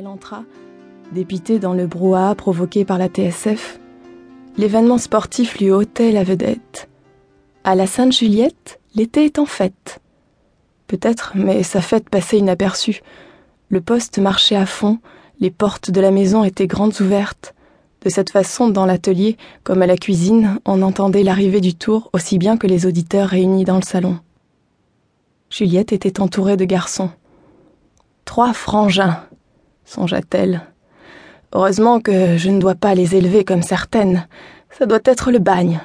Elle entra, dépitée dans le brouhaha provoqué par la TSF. L'événement sportif lui ôtait la vedette. À la Sainte-Juliette, l'été est en fête. Peut-être, mais sa fête passait inaperçue. Le poste marchait à fond, les portes de la maison étaient grandes ouvertes. De cette façon, dans l'atelier, comme à la cuisine, on entendait l'arrivée du tour aussi bien que les auditeurs réunis dans le salon. Juliette était entourée de garçons. Trois frangins, songea-t-elle. Heureusement que je ne dois pas les élever comme certaines. Ça doit être le bagne.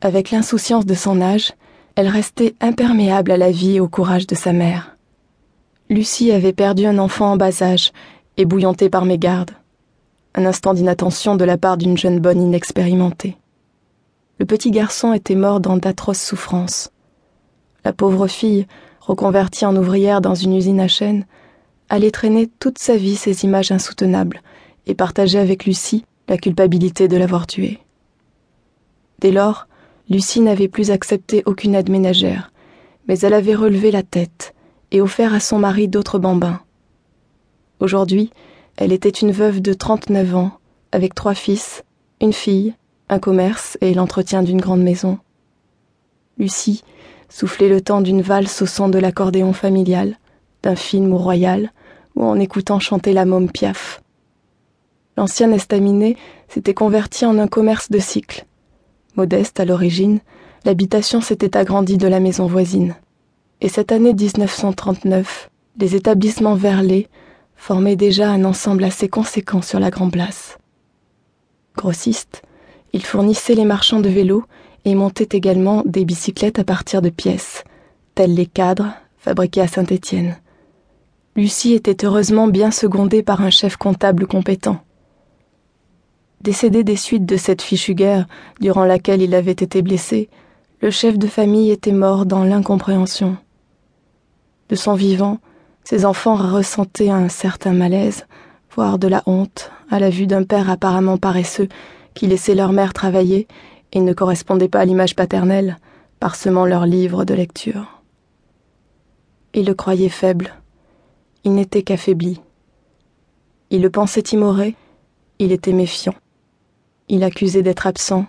Avec l'insouciance de son âge, elle restait imperméable à la vie et au courage de sa mère. Lucie avait perdu un enfant en bas âge, ébouillanté par mégarde. Un instant d'inattention de la part d'une jeune bonne inexpérimentée. Le petit garçon était mort dans d'atroces souffrances. La pauvre fille, reconvertie en ouvrière dans une usine à chaîne, allait traîner toute sa vie ces images insoutenables et partager avec Lucie la culpabilité de l'avoir tuée. Dès lors, Lucie n'avait plus accepté aucune aide ménagère, mais elle avait relevé la tête et offert à son mari d'autres bambins. Aujourd'hui, elle était une veuve de trente-neuf ans, avec trois fils, une fille, un commerce et l'entretien d'une grande maison. Lucie soufflait le temps d'une valse au son de l'accordéon familial, d'un film royal, ou en écoutant chanter la môme Piaf. L'ancien estaminet s'était converti en un commerce de cycle. Modeste à l'origine, l'habitation s'était agrandie de la maison voisine. Et cette année 1939, les établissements Verlet formaient déjà un ensemble assez conséquent sur la Grande Place. Grossiste, il fournissait les marchands de vélos et montait également des bicyclettes à partir de pièces, telles les cadres fabriqués à Saint-Étienne. Lucie était heureusement bien secondée par un chef comptable compétent. Décédé des suites de cette fichue guerre durant laquelle il avait été blessé, le chef de famille était mort dans l'incompréhension. De son vivant, ses enfants ressentaient un certain malaise, voire de la honte, à la vue d'un père apparemment paresseux qui laissait leur mère travailler et ne correspondait pas à l'image paternelle, parsemant leurs livres de lecture. Il le croyait faible, il n'était qu'affaibli. Il le pensait timoré, il était méfiant. Il accusait d'être absent,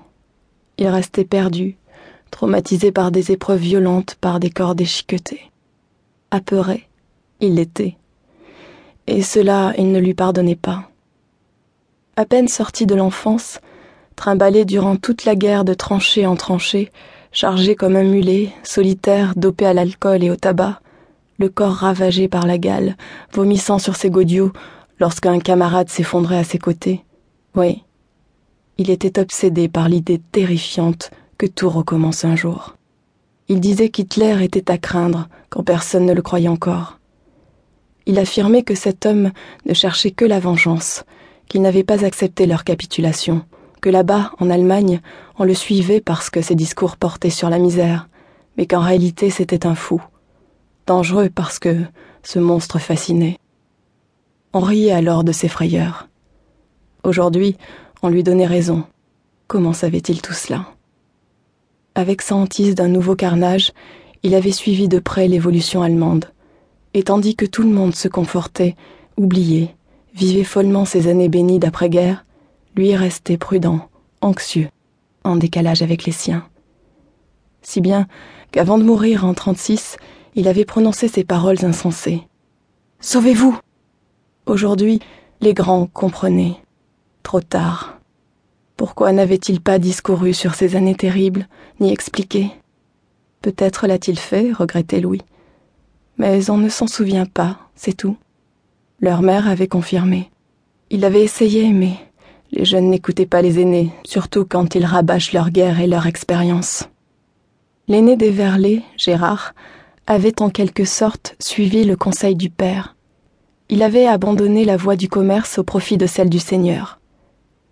il restait perdu, traumatisé par des épreuves violentes, par des corps déchiquetés. Apeuré, il l'était. Et cela, il ne lui pardonnait pas. À peine sorti de l'enfance, trimballé durant toute la guerre de tranchée en tranchée, chargé comme un mulet, solitaire, dopé à l'alcool et au tabac, le corps ravagé par la gale, vomissant sur ses godillots lorsqu'un camarade s'effondrait à ses côtés. Oui, il était obsédé par l'idée terrifiante que tout recommence un jour. Il disait qu'Hitler était à craindre quand personne ne le croyait encore. Il affirmait que cet homme ne cherchait que la vengeance, qu'il n'avait pas accepté leur capitulation, que là-bas, en Allemagne, on le suivait parce que ses discours portaient sur la misère, mais qu'en réalité c'était un fou dangereux parce que ce monstre fascinait. On riait alors de ses frayeurs. Aujourd'hui, on lui donnait raison. Comment savait-il tout cela? Avec sa hantise d'un nouveau carnage, il avait suivi de près l'évolution allemande. Et tandis que tout le monde se confortait, oubliait, vivait follement ces années bénies d'après-guerre, lui restait prudent, anxieux, en décalage avec les siens. Si bien qu'avant de mourir en 36, il avait prononcé ces paroles insensées. Sauvez-vous Aujourd'hui, les grands comprenaient. Trop tard. Pourquoi n'avait-il pas discouru sur ces années terribles, ni expliqué? Peut-être l'a-t-il fait, regrettait Louis. Mais on ne s'en souvient pas, c'est tout. Leur mère avait confirmé. Il avait essayé, mais les jeunes n'écoutaient pas les aînés, surtout quand ils rabâchent leur guerre et leur expérience. L'aîné des Verlets, Gérard, avait en quelque sorte suivi le conseil du père. Il avait abandonné la voie du commerce au profit de celle du Seigneur.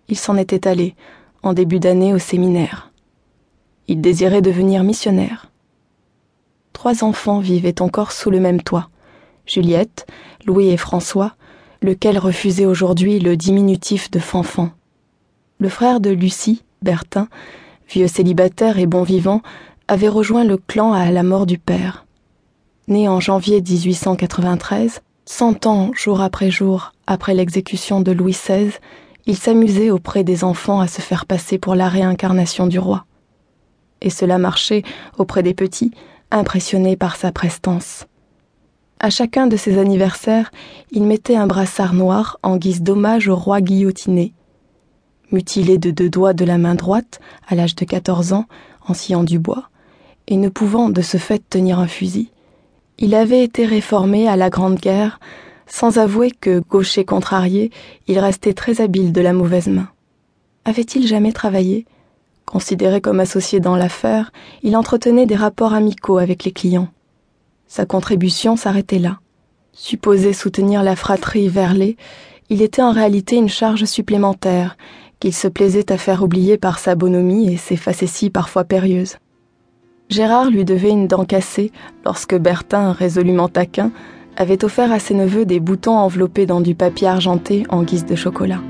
Il s'en était allé, en début d'année, au séminaire. Il désirait devenir missionnaire. Trois enfants vivaient encore sous le même toit. Juliette, Louis et François, lequel refusait aujourd'hui le diminutif de Fanfan. Le frère de Lucie, Bertin, vieux célibataire et bon vivant, avait rejoint le clan à la mort du père. Né en janvier 1893, Cent ans, jour après jour, après l'exécution de Louis XVI, il s'amusait auprès des enfants à se faire passer pour la réincarnation du roi. Et cela marchait auprès des petits, impressionnés par sa prestance. À chacun de ses anniversaires, il mettait un brassard noir en guise d'hommage au roi guillotiné. Mutilé de deux doigts de la main droite, à l'âge de quatorze ans, en sciant du bois, et ne pouvant de ce fait tenir un fusil, il avait été réformé à la Grande Guerre, sans avouer que, gaucher contrarié, il restait très habile de la mauvaise main. Avait-il jamais travaillé? Considéré comme associé dans l'affaire, il entretenait des rapports amicaux avec les clients. Sa contribution s'arrêtait là. Supposé soutenir la fratrie Verlet, il était en réalité une charge supplémentaire qu'il se plaisait à faire oublier par sa bonhomie et ses facéties parfois périlleuses. Gérard lui devait une dent cassée lorsque Bertin, résolument taquin, avait offert à ses neveux des boutons enveloppés dans du papier argenté en guise de chocolat.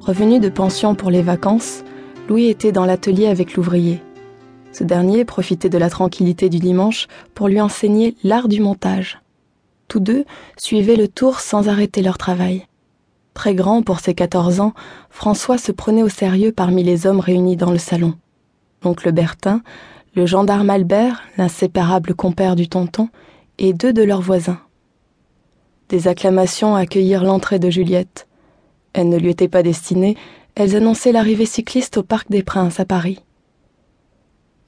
Revenu de pension pour les vacances, Louis était dans l'atelier avec l'ouvrier. Ce dernier profitait de la tranquillité du dimanche pour lui enseigner l'art du montage. Tous deux suivaient le tour sans arrêter leur travail. Très grand pour ses quatorze ans, François se prenait au sérieux parmi les hommes réunis dans le salon. L'oncle Bertin, le gendarme Albert, l'inséparable compère du tonton, et deux de leurs voisins. Des acclamations accueillirent l'entrée de Juliette. Elles ne lui étaient pas destinées, elles annonçaient l'arrivée cycliste au Parc des Princes à Paris.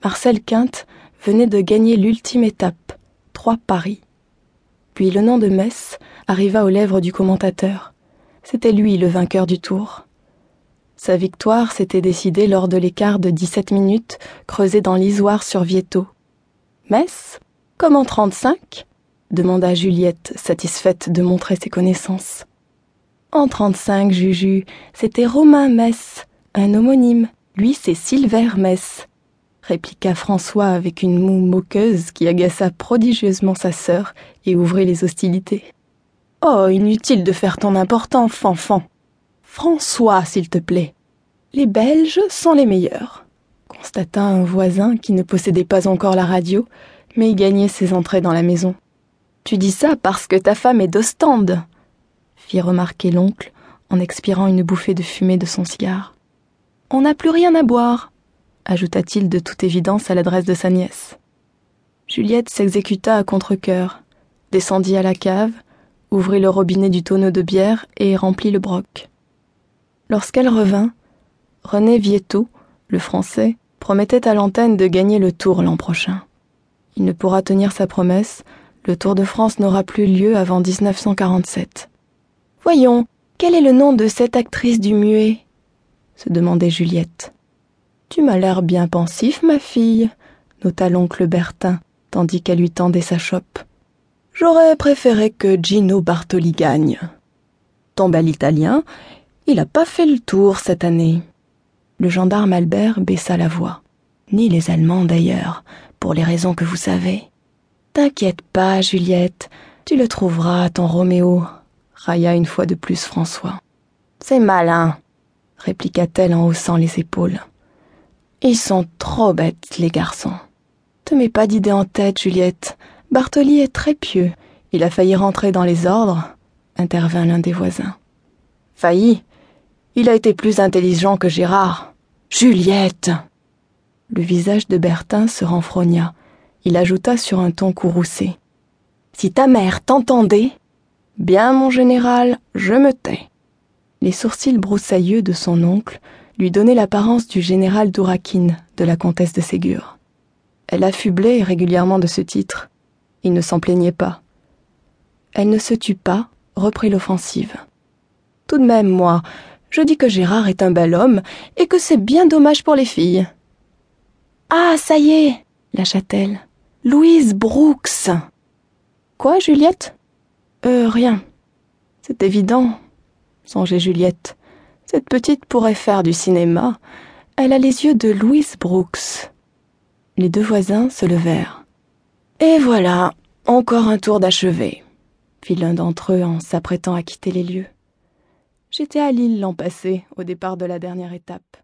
Marcel Quinte venait de gagner l'ultime étape, trois paris. Puis le nom de Metz arriva aux lèvres du commentateur. C'était lui le vainqueur du tour. Sa victoire s'était décidée lors de l'écart de dix-sept minutes creusé dans l'isoire sur Vieto. Metz Comment trente-cinq? demanda Juliette, satisfaite de montrer ses connaissances. En trente-cinq, Juju, c'était Romain Mess, un homonyme. Lui, c'est Silver Mess, répliqua François avec une moue moqueuse qui agaça prodigieusement sa sœur et ouvrit les hostilités. Oh, inutile de faire ton important, fanfan. François, s'il te plaît. Les Belges sont les meilleurs, constata un voisin qui ne possédait pas encore la radio, mais gagnait ses entrées dans la maison. Tu dis ça parce que ta femme est d'Ostende, fit remarquer l'oncle en expirant une bouffée de fumée de son cigare. On n'a plus rien à boire, ajouta-t-il de toute évidence à l'adresse de sa nièce. Juliette s'exécuta à contre-cœur, descendit à la cave, ouvrit le robinet du tonneau de bière et remplit le broc. Lorsqu'elle revint, René Vietto, le français, promettait à l'antenne de gagner le tour l'an prochain. Il ne pourra tenir sa promesse, le Tour de France n'aura plus lieu avant 1947. Voyons, quel est le nom de cette actrice du muet? se demandait Juliette. Tu m'as l'air bien pensif, ma fille, nota l'oncle Bertin, tandis qu'elle lui tendait sa chope. J'aurais préféré que Gino Bartoli gagne. Ton bel italien, il a pas fait le tour cette année. Le gendarme Albert baissa la voix. Ni les Allemands d'ailleurs, pour les raisons que vous savez. T'inquiète pas, Juliette, tu le trouveras, ton Roméo, railla une fois de plus François. C'est malin, répliqua-t-elle en haussant les épaules. Ils sont trop bêtes, les garçons. Te mets pas d'idée en tête, Juliette. Bartoli est très pieux. Il a failli rentrer dans les ordres, intervint l'un des voisins. Failli. Il a été plus intelligent que Gérard. Juliette. Le visage de Bertin se renfrogna. Il ajouta sur un ton courroucé. Si ta mère t'entendait, Bien, mon général, je me tais. Les sourcils broussailleux de son oncle lui donnaient l'apparence du général d'Ourakine de la comtesse de Ségur. Elle affublait régulièrement de ce titre. Il ne s'en plaignait pas. Elle ne se tut pas, reprit l'offensive. Tout de même, moi, je dis que Gérard est un bel homme et que c'est bien dommage pour les filles. Ah, ça y est, lâcha-t-elle. Louise Brooks. Quoi, Juliette? Euh, rien. C'est évident, songeait Juliette. Cette petite pourrait faire du cinéma. Elle a les yeux de Louise Brooks. Les deux voisins se levèrent. Et voilà, encore un tour d'achevé, fit l'un d'entre eux en s'apprêtant à quitter les lieux. J'étais à Lille l'an passé, au départ de la dernière étape.